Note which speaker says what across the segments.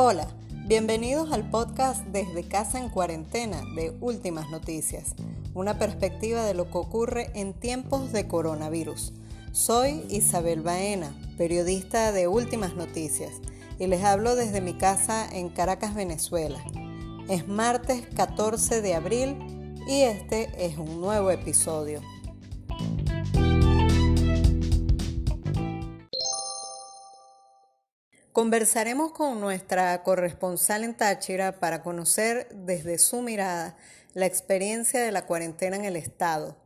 Speaker 1: Hola, bienvenidos al podcast Desde Casa en Cuarentena de Últimas Noticias, una perspectiva de lo que ocurre en tiempos de coronavirus. Soy Isabel Baena, periodista de Últimas Noticias, y les hablo desde mi casa en Caracas, Venezuela. Es martes 14 de abril y este es un nuevo episodio. Conversaremos con nuestra corresponsal en Táchira para conocer desde su mirada la experiencia de la cuarentena en el Estado.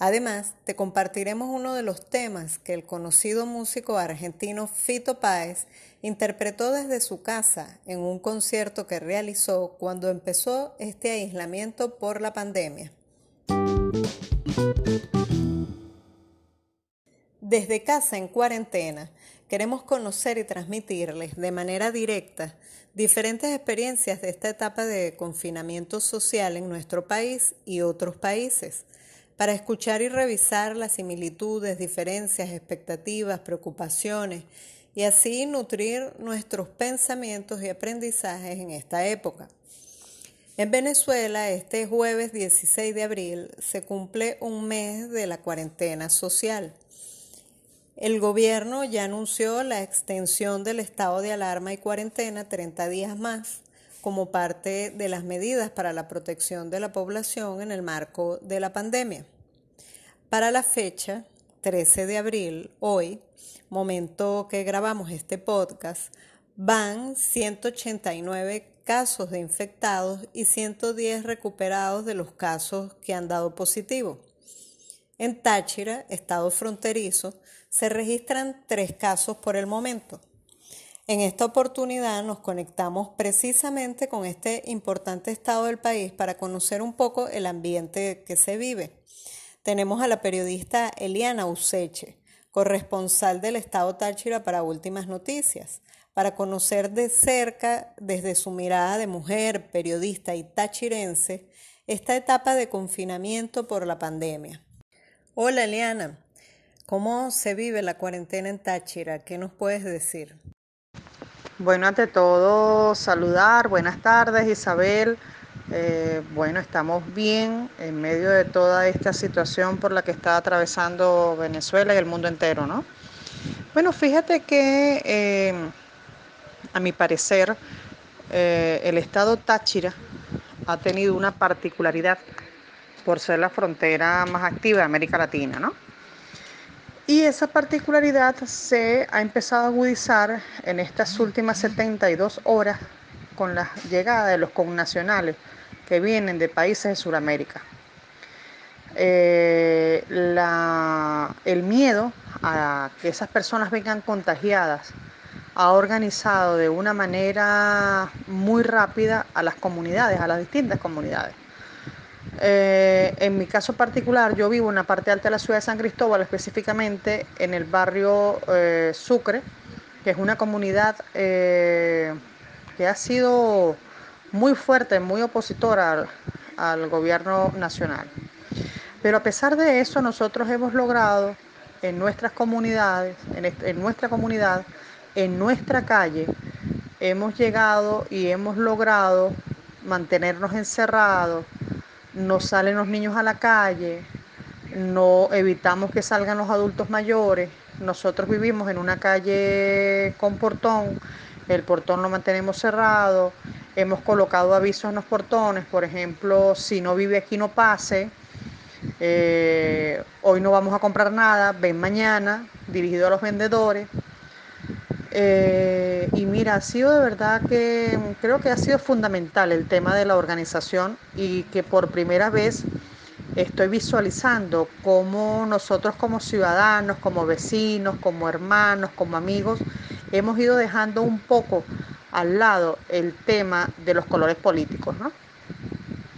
Speaker 1: Además, te compartiremos uno de los temas que el conocido músico argentino Fito Páez interpretó desde su casa en un concierto que realizó cuando empezó este aislamiento por la pandemia. Desde casa en cuarentena, queremos conocer y transmitirles de manera directa diferentes experiencias de esta etapa de confinamiento social en nuestro país y otros países, para escuchar y revisar las similitudes, diferencias, expectativas, preocupaciones y así nutrir nuestros pensamientos y aprendizajes en esta época. En Venezuela, este jueves 16 de abril, se cumple un mes de la cuarentena social. El gobierno ya anunció la extensión del estado de alarma y cuarentena 30 días más como parte de las medidas para la protección de la población en el marco de la pandemia. Para la fecha, 13 de abril, hoy, momento que grabamos este podcast, van 189 casos de infectados y 110 recuperados de los casos que han dado positivo. En Táchira, estado fronterizo, se registran tres casos por el momento. En esta oportunidad nos conectamos precisamente con este importante estado del país para conocer un poco el ambiente que se vive. Tenemos a la periodista Eliana Useche, corresponsal del estado Táchira para Últimas Noticias, para conocer de cerca, desde su mirada de mujer, periodista y tachirense, esta etapa de confinamiento por la pandemia. Hola Eliana, ¿Cómo se vive la cuarentena en Táchira? ¿Qué nos puedes decir?
Speaker 2: Bueno, ante todo, saludar. Buenas tardes, Isabel. Eh, bueno, estamos bien en medio de toda esta situación por la que está atravesando Venezuela y el mundo entero, ¿no? Bueno, fíjate que eh, a mi parecer eh, el estado Táchira ha tenido una particularidad por ser la frontera más activa de América Latina, ¿no? Y esa particularidad se ha empezado a agudizar en estas últimas 72 horas con la llegada de los connacionales que vienen de países de Sudamérica. Eh, el miedo a que esas personas vengan contagiadas ha organizado de una manera muy rápida a las comunidades, a las distintas comunidades. Eh, en mi caso particular, yo vivo en la parte alta de la ciudad de San Cristóbal, específicamente en el barrio eh, Sucre, que es una comunidad eh, que ha sido muy fuerte, muy opositora al, gobierno nacional. Pero a pesar de eso, nosotros hemos logrado en nuestras comunidades, en nuestra comunidad, en nuestra calle, hemos llegado y hemos logrado mantenernos encerrados, no salen los niños a la calle, no evitamos que salgan los adultos mayores. Nosotros vivimos en una calle con portón, el portón lo mantenemos cerrado, hemos colocado avisos en los portones, por ejemplo, si no vive aquí no pase, eh, hoy no vamos a comprar nada, ven mañana, dirigido a los vendedores. Eh, y mira, ha sido de verdad que creo que ha sido fundamental el tema de la organización y que por primera vez estoy visualizando cómo nosotros como ciudadanos, como vecinos, como hermanos, como amigos, hemos ido dejando un poco al lado el tema de los colores políticos, ¿no?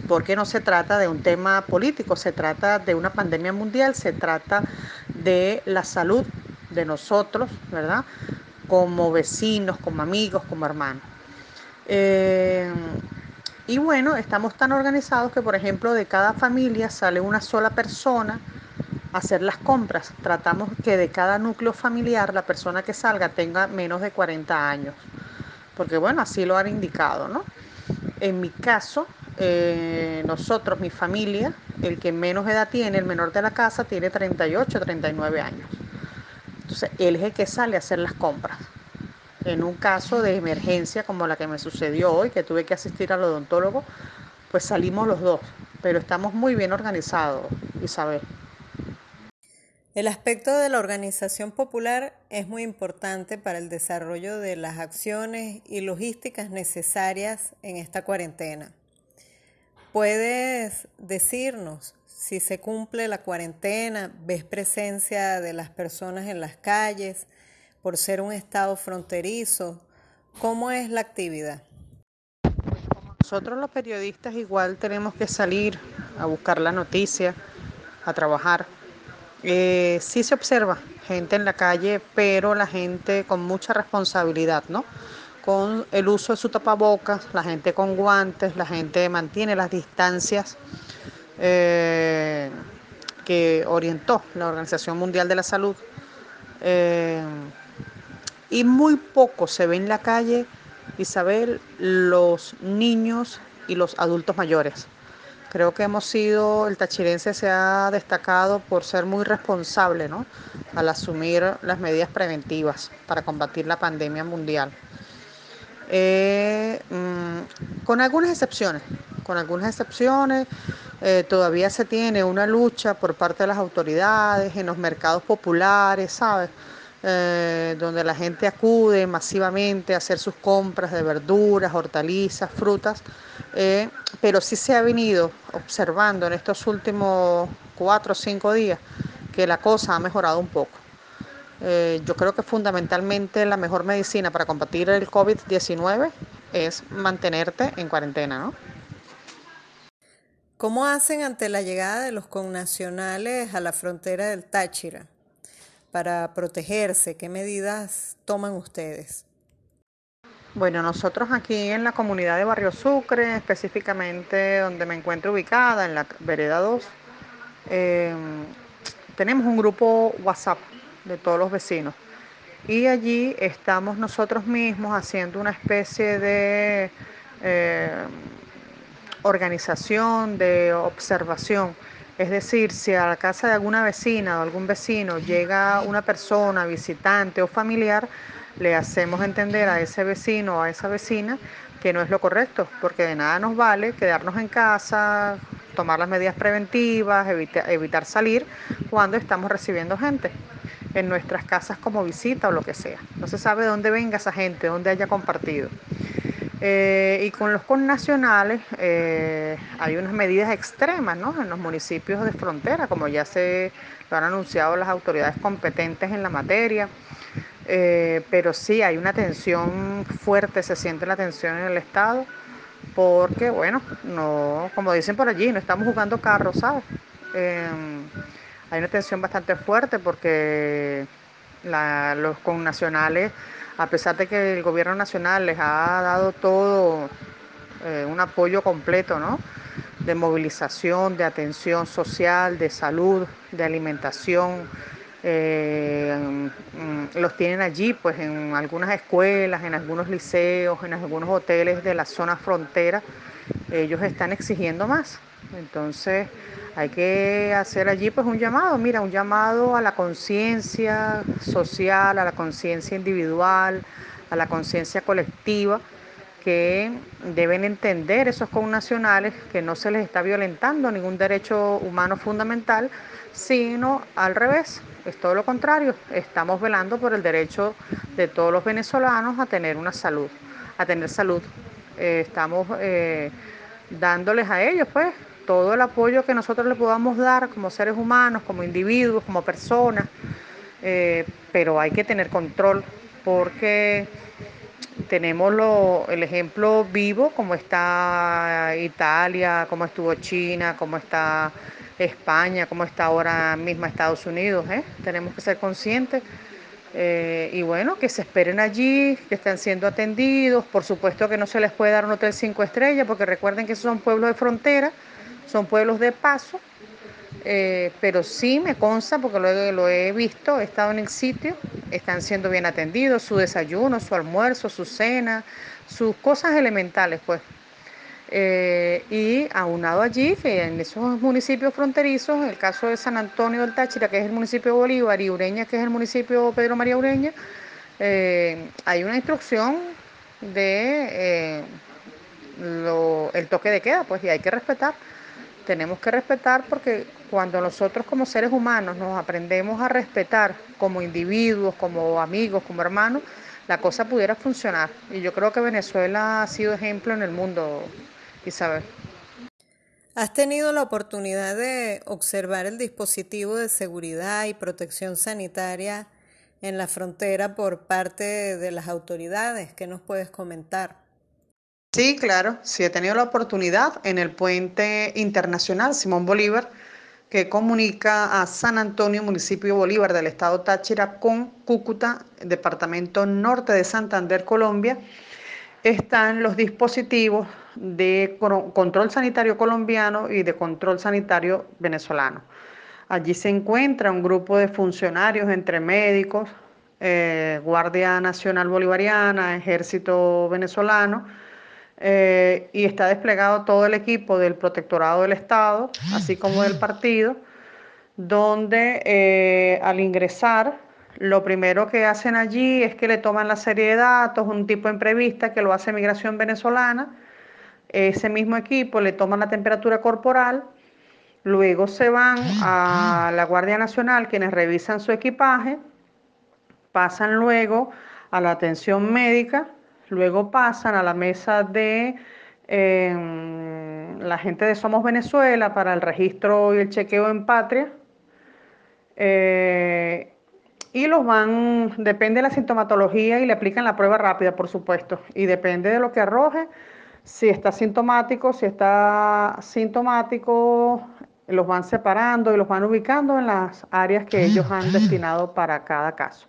Speaker 2: Porque no se trata de un tema político, se trata de una pandemia mundial, se trata de la salud de nosotros, ¿verdad? Como vecinos, como amigos, como hermanos. Eh, y bueno, estamos tan organizados que, por ejemplo, de cada familia sale una sola persona a hacer las compras. Tratamos que de cada núcleo familiar la persona que salga tenga menos de 40 años. porque bueno, así lo han indicado, ¿no? En mi caso, eh, nosotros, mi familia, el que menos edad tiene, el menor de la casa, tiene 38, 39 años. Entonces, él es el que sale a hacer las compras. En un caso de emergencia como la que me sucedió hoy, que tuve que asistir al odontólogo, pues salimos los dos, pero estamos muy bien organizados, Isabel.
Speaker 1: El aspecto de la organización popular es muy importante para el desarrollo de las acciones y logísticas necesarias en esta cuarentena. ¿Puedes decirnos si se cumple la cuarentena? ¿Ves presencia de las personas en las calles por ser un estado fronterizo? ¿Cómo es la actividad?
Speaker 2: Nosotros los periodistas igual tenemos que salir a buscar la noticia, a trabajar eh, sí se observa gente en la calle, pero la gente con mucha responsabilidad, ¿no? Con el uso de su tapabocas, la gente con guantes, la gente mantiene las distancias eh, que orientó la Organización Mundial de la Salud. Eh, y muy poco se ve en la calle, Isabel, los niños y los adultos mayores. Creo que hemos sido, el tachirense se ha destacado por ser muy responsable ¿no? al asumir las medidas preventivas para combatir la pandemia mundial. Eh, mm, con algunas excepciones, con algunas excepciones, eh, todavía se tiene una lucha por parte de las autoridades en los mercados populares, ¿sabes? Eh, donde la gente acude masivamente a hacer sus compras de verduras, hortalizas, frutas, eh, pero sí se ha venido observando en estos últimos cuatro o cinco días que la cosa ha mejorado un poco. Yo creo que fundamentalmente la mejor medicina para combatir el COVID-19 es mantenerte en cuarentena, ¿no?
Speaker 1: ¿Cómo hacen ante la llegada de los connacionales a la frontera del Táchira? para protegerse? ¿Qué medidas toman ustedes?
Speaker 2: Bueno, nosotros aquí en la comunidad de Barrio Sucre, específicamente donde me encuentro ubicada, en la vereda 2, em, tenemos un grupo WhatsApp de todos los vecinos. Y allí estamos nosotros mismos haciendo una especie de em, organización, de observación es decir, si a la casa de alguna vecina o algún vecino llega una persona, visitante o familiar, le hacemos entender a ese vecino o a esa vecina que no es lo correcto, porque de nada nos vale quedarnos en casa, tomar las medidas preventivas, evitar salir cuando estamos recibiendo gente en nuestras casas como visita o lo que sea. No se sabe dónde venga esa gente, dónde haya compartido. Eh, y con los connacionales eh, hay unas medidas extremas ¿no? en los municipios de frontera, como ya se lo han anunciado las autoridades competentes en la materia. Eh, pero sí hay una tensión fuerte, se siente la tensión en el Estado, porque, bueno, no, como dicen por allí, no estamos jugando carros, ¿sabes? hay una tensión bastante fuerte porque los connacionales a pesar de que el gobierno nacional les ha dado todo eh, un apoyo completo, ¿no? De movilización, de atención social, de salud, de alimentación. Eh, los tienen allí, pues en algunas escuelas, en algunos liceos, en algunos hoteles de la zona frontera. Ellos están exigiendo más. Entonces, hay que hacer allí pues un llamado, mira, un llamado a la conciencia social, a la conciencia individual, a la conciencia colectiva, que deben entender esos connacionales que no se les está violentando ningún derecho humano fundamental, sino al revés, es todo lo contrario, estamos velando por el derecho de todos los venezolanos a tener una salud, a tener salud. Eh, estamos eh, dándoles a ellos pues todo el apoyo que nosotros le podamos dar como seres humanos, como individuos, como personas, eh, pero hay que tener control porque tenemos el ejemplo vivo, como está Italia, como estuvo China, como está España, como está ahora mismo Estados Unidos. ¿eh? Tenemos que ser conscientes eh, y bueno, que se esperen allí, que estén siendo atendidos. Por supuesto que no se les puede dar un hotel cinco estrellas, porque recuerden que esos son pueblos de frontera son pueblos de paso, eh, pero sí me consta, porque lo lo he visto, he estado en el sitio, están siendo bien atendidos, su desayuno, su almuerzo, su cena, sus cosas elementales, pues. Eh, y aunado allí, que en esos municipios fronterizos, en el caso de San Antonio del Táchira, que es el municipio de Bolívar, y Ureña, que es el municipio Pedro María Ureña, eh, hay una instrucción de el toque de queda, pues, y hay que respetar. Tenemos que respetar porque cuando nosotros como seres humanos nos aprendemos a respetar como individuos, como amigos, como hermanos, la cosa pudiera funcionar. Y yo creo que Venezuela ha sido ejemplo en el mundo, Isabel.
Speaker 1: ¿Has tenido la oportunidad de observar el dispositivo de seguridad y protección sanitaria en la frontera por parte de las autoridades? ¿Qué nos puedes comentar?
Speaker 2: Sí, claro, sí he tenido la oportunidad en el puente internacional Simón Bolívar, que comunica a San Antonio, municipio Bolívar del estado Táchira, con Cúcuta, departamento norte de Santander, Colombia, están los dispositivos de control sanitario colombiano y de control sanitario venezolano. Allí se encuentra un grupo de funcionarios entre médicos, eh, Guardia Nacional Bolivariana, Ejército Venezolano, eh, y está desplegado todo el equipo del Protectorado del Estado, así como del partido, donde eh, al ingresar lo primero que hacen allí es que le toman la serie de datos, un tipo de que lo hace Migración Venezolana, ese mismo equipo le toma la temperatura corporal, luego se van a la Guardia Nacional quienes revisan su equipaje, pasan luego a la atención médica, luego pasan a la mesa de em, la gente de Somos Venezuela para el registro y el chequeo en patria. Eh, y los van, depende de la sintomatología y le aplican la prueba rápida, por supuesto. Y depende de lo que arroje, si está sintomático, si está sintomático, los van separando y los van ubicando en las áreas que ellos han destinado para cada caso.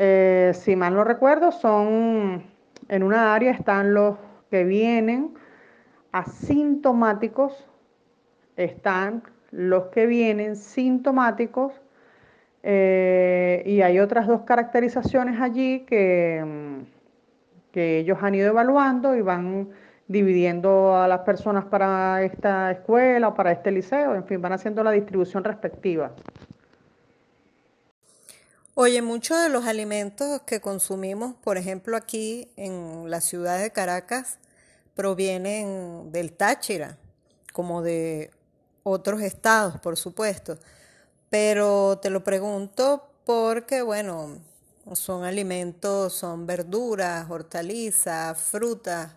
Speaker 2: Eh, si mal no recuerdo, son en una área están los que vienen asintomáticos, están los que vienen sintomáticos eh, y hay otras dos caracterizaciones allí mm, que ellos han ido evaluando y van dividiendo a las personas para esta escuela o para este liceo, en fin, van haciendo la distribución respectiva.
Speaker 1: Oye, muchos de los alimentos que consumimos, por ejemplo, aquí en la ciudad de Caracas, provienen del Táchira, como de otros estados, por supuesto. Pero te lo pregunto porque, bueno, son alimentos, son verduras, hortalizas, frutas,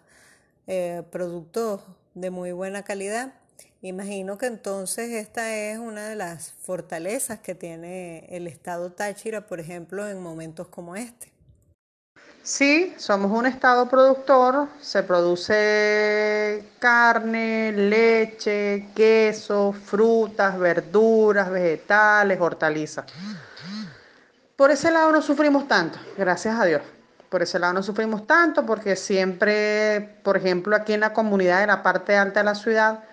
Speaker 1: eh, productos de muy buena calidad Imagino que entonces esta es una de las fortalezas que tiene el estado Táchira, por ejemplo, en momentos como este.
Speaker 2: Sí, somos un estado productor, se produce carne, leche, queso, frutas, verduras, vegetales, hortalizas. Por ese lado no sufrimos tanto, gracias a Dios. Por ese lado no sufrimos tanto porque siempre, por ejemplo, aquí en la comunidad, en la parte alta de la ciudad,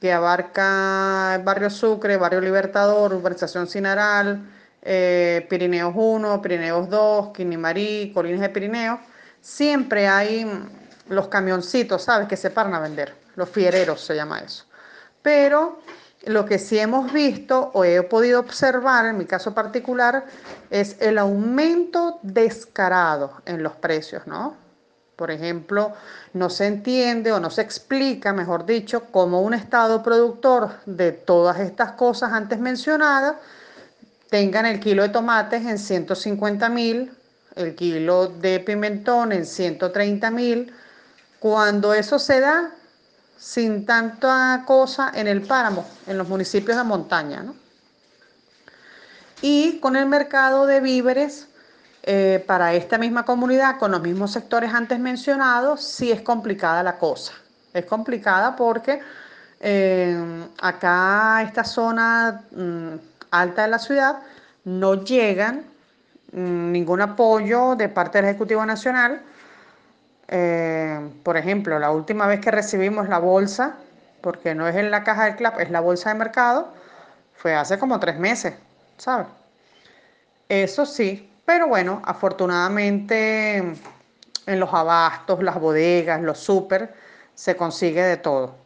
Speaker 2: que abarca barrio Sucre, barrio Libertador, urbanización Sinaral, eh, Pirineos 1, Pirineos 2, Quinimarí, Colinas de Pirineos, siempre hay los camioncitos, ¿sabes?, que se paran a vender, los fiereros se llama eso. Pero lo que sí hemos visto o he podido observar en mi caso particular es el aumento descarado en los precios, ¿no? Por ejemplo, no se entiende o no se explica, mejor dicho, cómo un Estado productor de todas estas cosas antes mencionadas tengan el kilo de tomates en 150 mil, el kilo de pimentón en 130 mil, cuando eso se da sin tanta cosa en el páramo, en los municipios de montaña. Y con el mercado de víveres eh, para esta misma comunidad, con los mismos sectores antes mencionados, sí es complicada la cosa. Es complicada porque eh, acá, esta zona mm, alta de la ciudad, no llegan mm, ningún apoyo de parte del Ejecutivo Nacional. Eh, por ejemplo, la última vez que recibimos la bolsa, porque no es en la caja del CLAP, es la bolsa de mercado, fue hace como tres meses, ¿sabes? Eso sí, Pero bueno, afortunadamente en los abastos, las bodegas, los súper, se consigue de todo.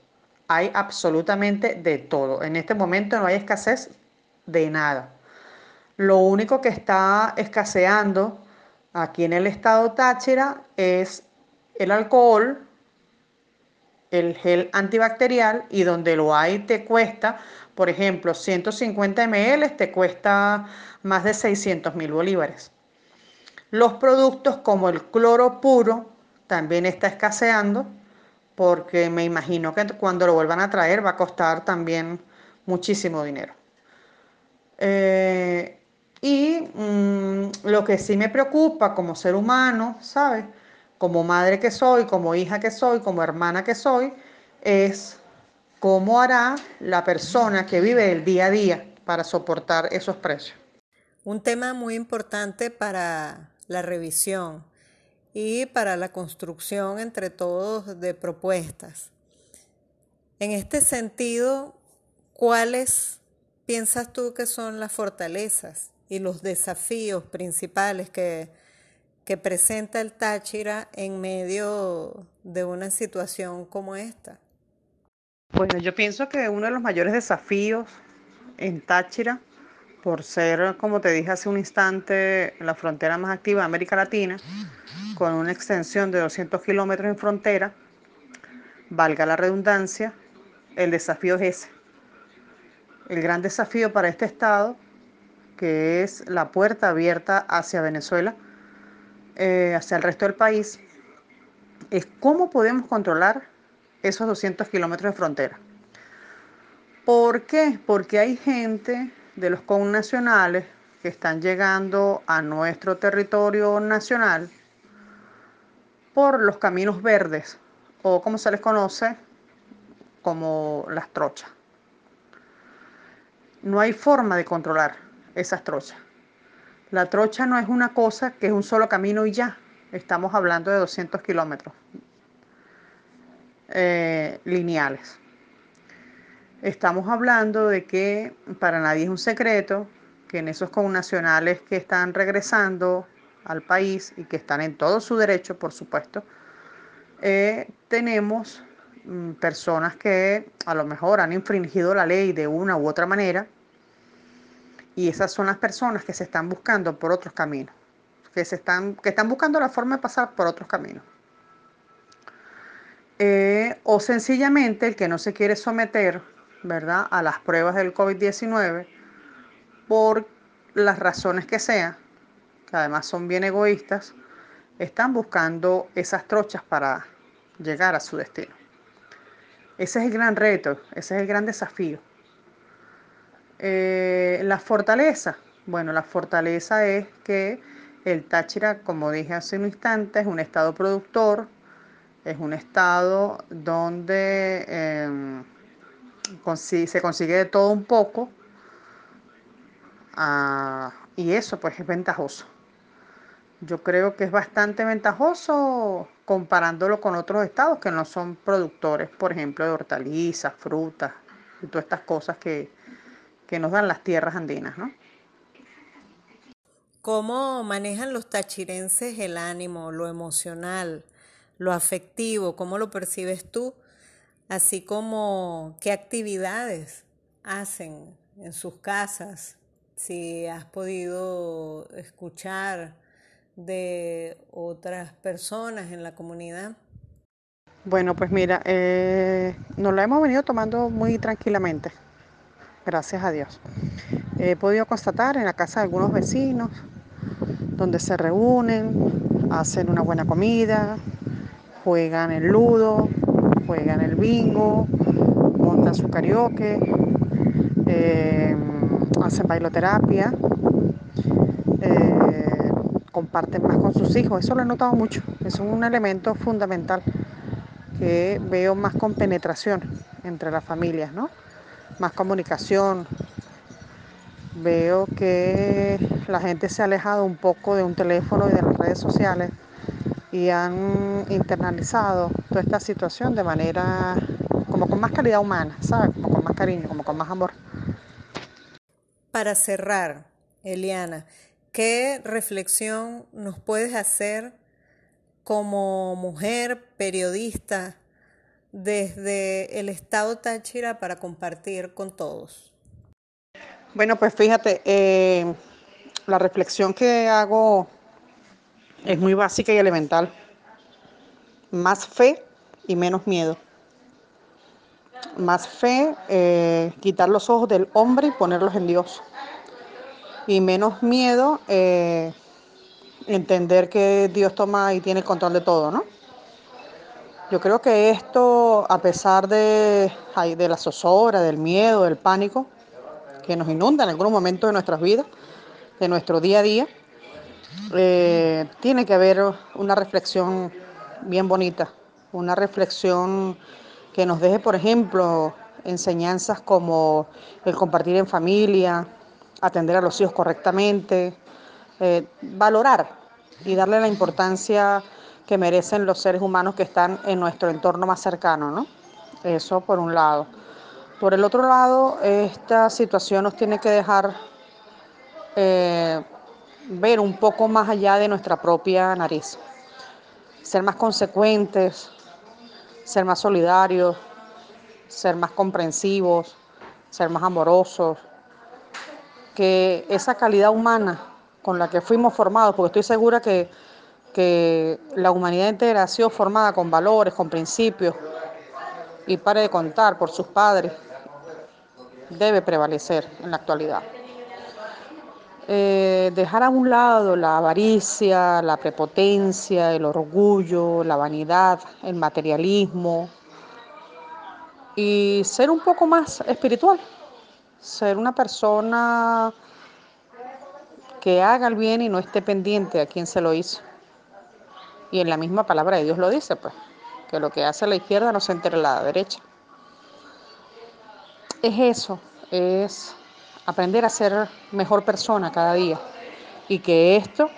Speaker 2: Hay absolutamente de todo. En este momento no hay escasez de nada. Lo único que está escaseando aquí en el estado Táchira es el alcohol, el gel antibacterial y donde lo hay te cuesta, por ejemplo, 150 ml te cuesta más de 600 mil bolívares. Los productos como el cloro puro también está escaseando porque me imagino que cuando lo vuelvan a traer va a costar también muchísimo dinero. Eh, y mm, lo que sí me preocupa como ser humano, ¿sabes? Como madre que soy, como hija que soy, como hermana que soy, es cómo hará la persona que vive el día a día para soportar esos precios.
Speaker 1: Un tema muy importante para la revisión y para la construcción entre todos de propuestas. En este sentido, ¿cuáles piensas tú que son las fortalezas y los desafíos principales que, que presenta el Táchira en medio de una situación como esta?
Speaker 2: Bueno, yo pienso que uno de los mayores desafíos en Táchira, por ser, como te dije hace un instante, la frontera más activa de América Latina, con una extensión de 200 kilómetros en frontera, valga la redundancia, el desafío es ese. El gran desafío para este Estado que es la puerta abierta hacia Venezuela, eh, hacia el resto del país, es cómo podemos controlar esos 200 kilómetros de frontera. ¿Por qué? Porque hay gente de los connacionales que están llegando a nuestro territorio nacional por los caminos verdes o como se les conoce como las trochas. No hay forma de controlar esas trochas. La trocha no es una cosa que es un solo camino y ya. Estamos hablando de 200 kilómetros eh, lineales. Estamos hablando de que para nadie es un secreto que en esos connacionales que están regresando al país y que están en todo su derecho, por supuesto, eh, tenemos mm, personas que a lo mejor han infringido la ley de una u otra manera y esas son las personas que se están buscando por otros caminos, que, se están, que están buscando la forma de pasar por otros caminos. Eh, o sencillamente el que no se quiere someter ¿verdad? a las pruebas del COVID-19 por las razones que sean, que además son bien egoístas, están buscando esas trochas para llegar a su destino. Ese es el gran reto, ese es el gran desafío. Eh, la fortaleza. Bueno, la fortaleza es que el Táchira, como dije hace un instante, es un estado productor, es un estado donde se consigue de todo un poco ah, y eso pues es ventajoso. Yo creo que es bastante ventajoso comparándolo con otros estados que no son productores, por ejemplo, de hortalizas, frutas y todas estas cosas que, que nos dan las tierras andinas.
Speaker 1: ¿Cómo manejan los tachirenses el ánimo, lo emocional, lo afectivo? ¿Cómo lo percibes tú? Así como qué actividades hacen en sus casas, si has podido escuchar de otras personas en la comunidad.
Speaker 2: Bueno, pues mira, eh, nos la hemos venido tomando muy tranquilamente gracias a Dios. He podido constatar en la casa de algunos vecinos, donde se reúnen, hacen una buena comida, juegan el ludo, juegan el bingo, montan su karaoke, eh, hacen bailoterapia, eh, comparten más con sus hijos. Eso lo he notado mucho. Es un elemento fundamental que veo más con penetración entre las familias, ¿no? más comunicación. Veo que la gente se ha alejado un poco de un teléfono y de las redes sociales y han internalizado toda esta situación de manera como con más calidad humana, ¿sabes? Como con más cariño, como con más amor.
Speaker 1: Para cerrar, Eliana, ¿qué ¿qué reflexión nos puedes hacer como mujer periodista desde el estado Táchira para compartir con todos?
Speaker 2: Bueno, pues fíjate, eh, la reflexión que hago es muy básica y elemental. Más fe y menos miedo. Más fe, eh, quitar los ojos del hombre y ponerlos en Dios. Y menos miedo, eh, entender que Dios toma y tiene el control de todo, ¿no? Yo creo que esto, a pesar de, de la zozobra, del miedo, del pánico, que nos inunda en algunos momentos de nuestras vidas, de nuestro día a día, eh, tiene que haber una reflexión bien bonita, una reflexión que nos deje, por ejemplo, enseñanzas como el compartir en familia, atender a los hijos correctamente, eh, valorar y darle la importancia que merecen los seres humanos que están en nuestro entorno más cercano, ¿no? Eso por un lado. Por el otro lado, esta situación nos tiene que dejar eh, ver un poco más allá de nuestra propia nariz, ser más consecuentes, ser más solidarios, ser más comprensivos, ser más amorosos, que esa calidad humana con la que fuimos formados, porque estoy segura que, que la humanidad entera ha sido formada con valores, con principios, y pare de contar por sus padres, debe prevalecer en la actualidad. Eh, dejar a un lado la avaricia, la prepotencia, el orgullo, la vanidad, el materialismo y ser un poco más espiritual, ser una persona que haga el bien y no esté pendiente a quién se lo hizo. Y en la misma palabra de Dios lo dice, pues, que lo que hace la izquierda no se entere la derecha. Es eso, es aprender a ser mejor persona cada día y que esto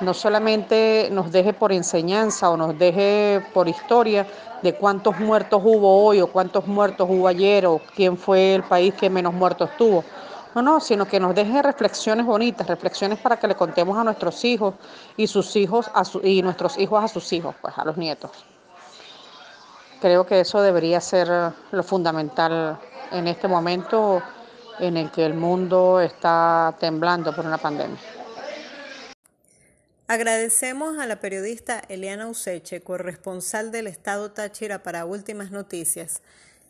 Speaker 2: no solamente nos deje por enseñanza o nos deje por historia de cuántos muertos hubo hoy o cuántos muertos hubo ayer o quién fue el país que menos muertos tuvo. No, no, sino que nos deje reflexiones bonitas, reflexiones para que le contemos a nuestros hijos y sus hijos a y nuestros hijos a sus hijos, pues a los nietos. Creo que eso debería ser lo fundamental en este momento en el que el mundo está temblando por una pandemia.
Speaker 1: Agradecemos a la periodista Eliana Useche, corresponsal del Estado Táchira para Últimas Noticias,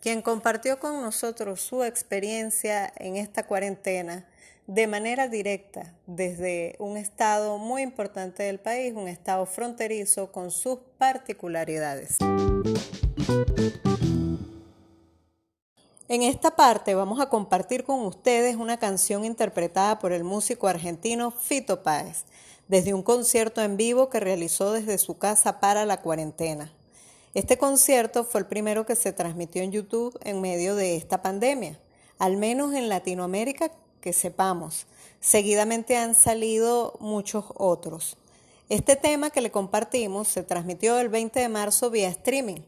Speaker 1: quien compartió con nosotros su experiencia en esta cuarentena de manera directa desde un estado muy importante del país, un estado fronterizo con sus particularidades. En esta parte vamos a compartir con ustedes una canción interpretada por el músico argentino Fito Páez, desde un concierto en vivo que realizó desde su casa para la cuarentena. Este concierto fue el primero que se transmitió en YouTube en medio de esta pandemia, al menos en Latinoamérica que sepamos. Seguidamente han salido muchos otros. Este tema que le compartimos se transmitió el 20 de marzo vía streaming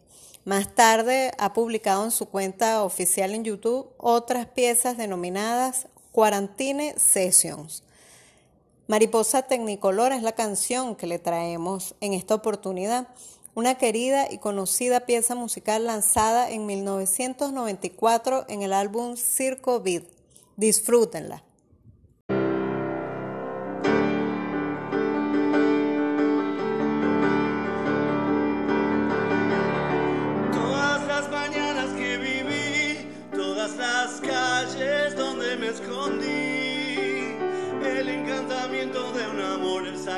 Speaker 1: más tarde ha publicado en su cuenta oficial en YouTube otras piezas denominadas Quarantine Sessions. Mariposa Tecnicolor es la canción que le traemos en esta oportunidad, una querida y conocida pieza musical lanzada en 1994 en el álbum Circo Beat. Disfrútenla.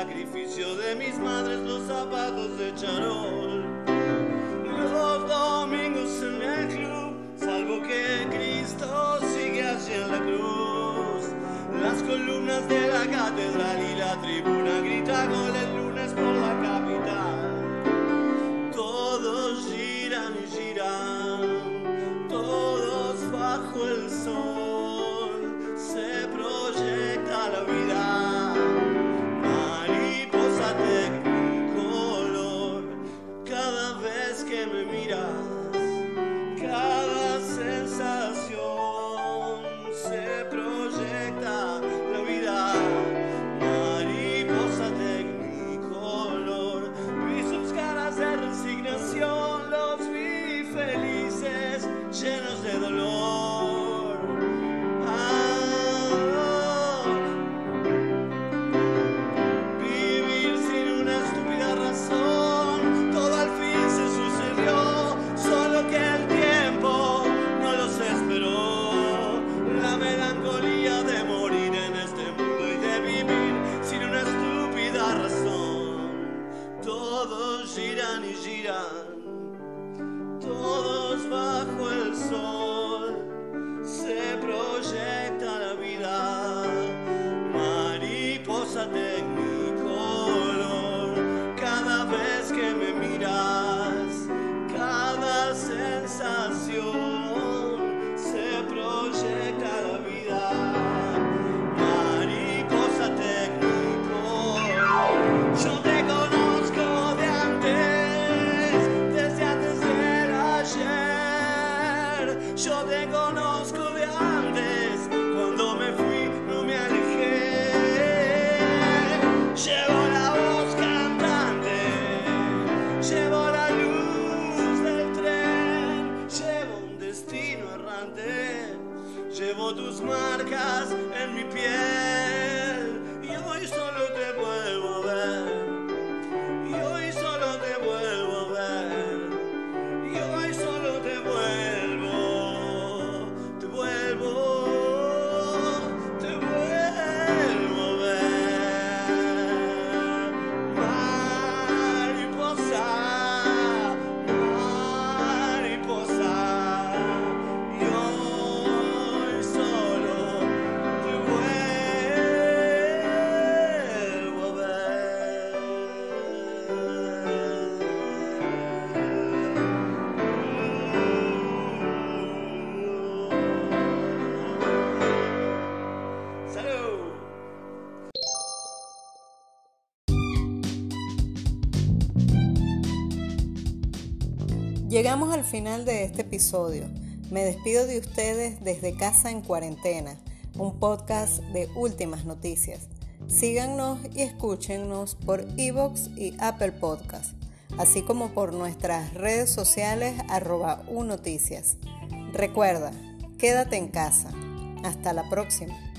Speaker 3: Sacrificio de mis madres, los zapatos
Speaker 1: Llegamos al final de este episodio. Me despido de ustedes desde Casa en Cuarentena, un podcast de últimas noticias. Síganos y escúchenos por Evox y Apple Podcast, así como por nuestras redes sociales arroba unoticias. Recuerda, quédate en casa. Hasta la próxima.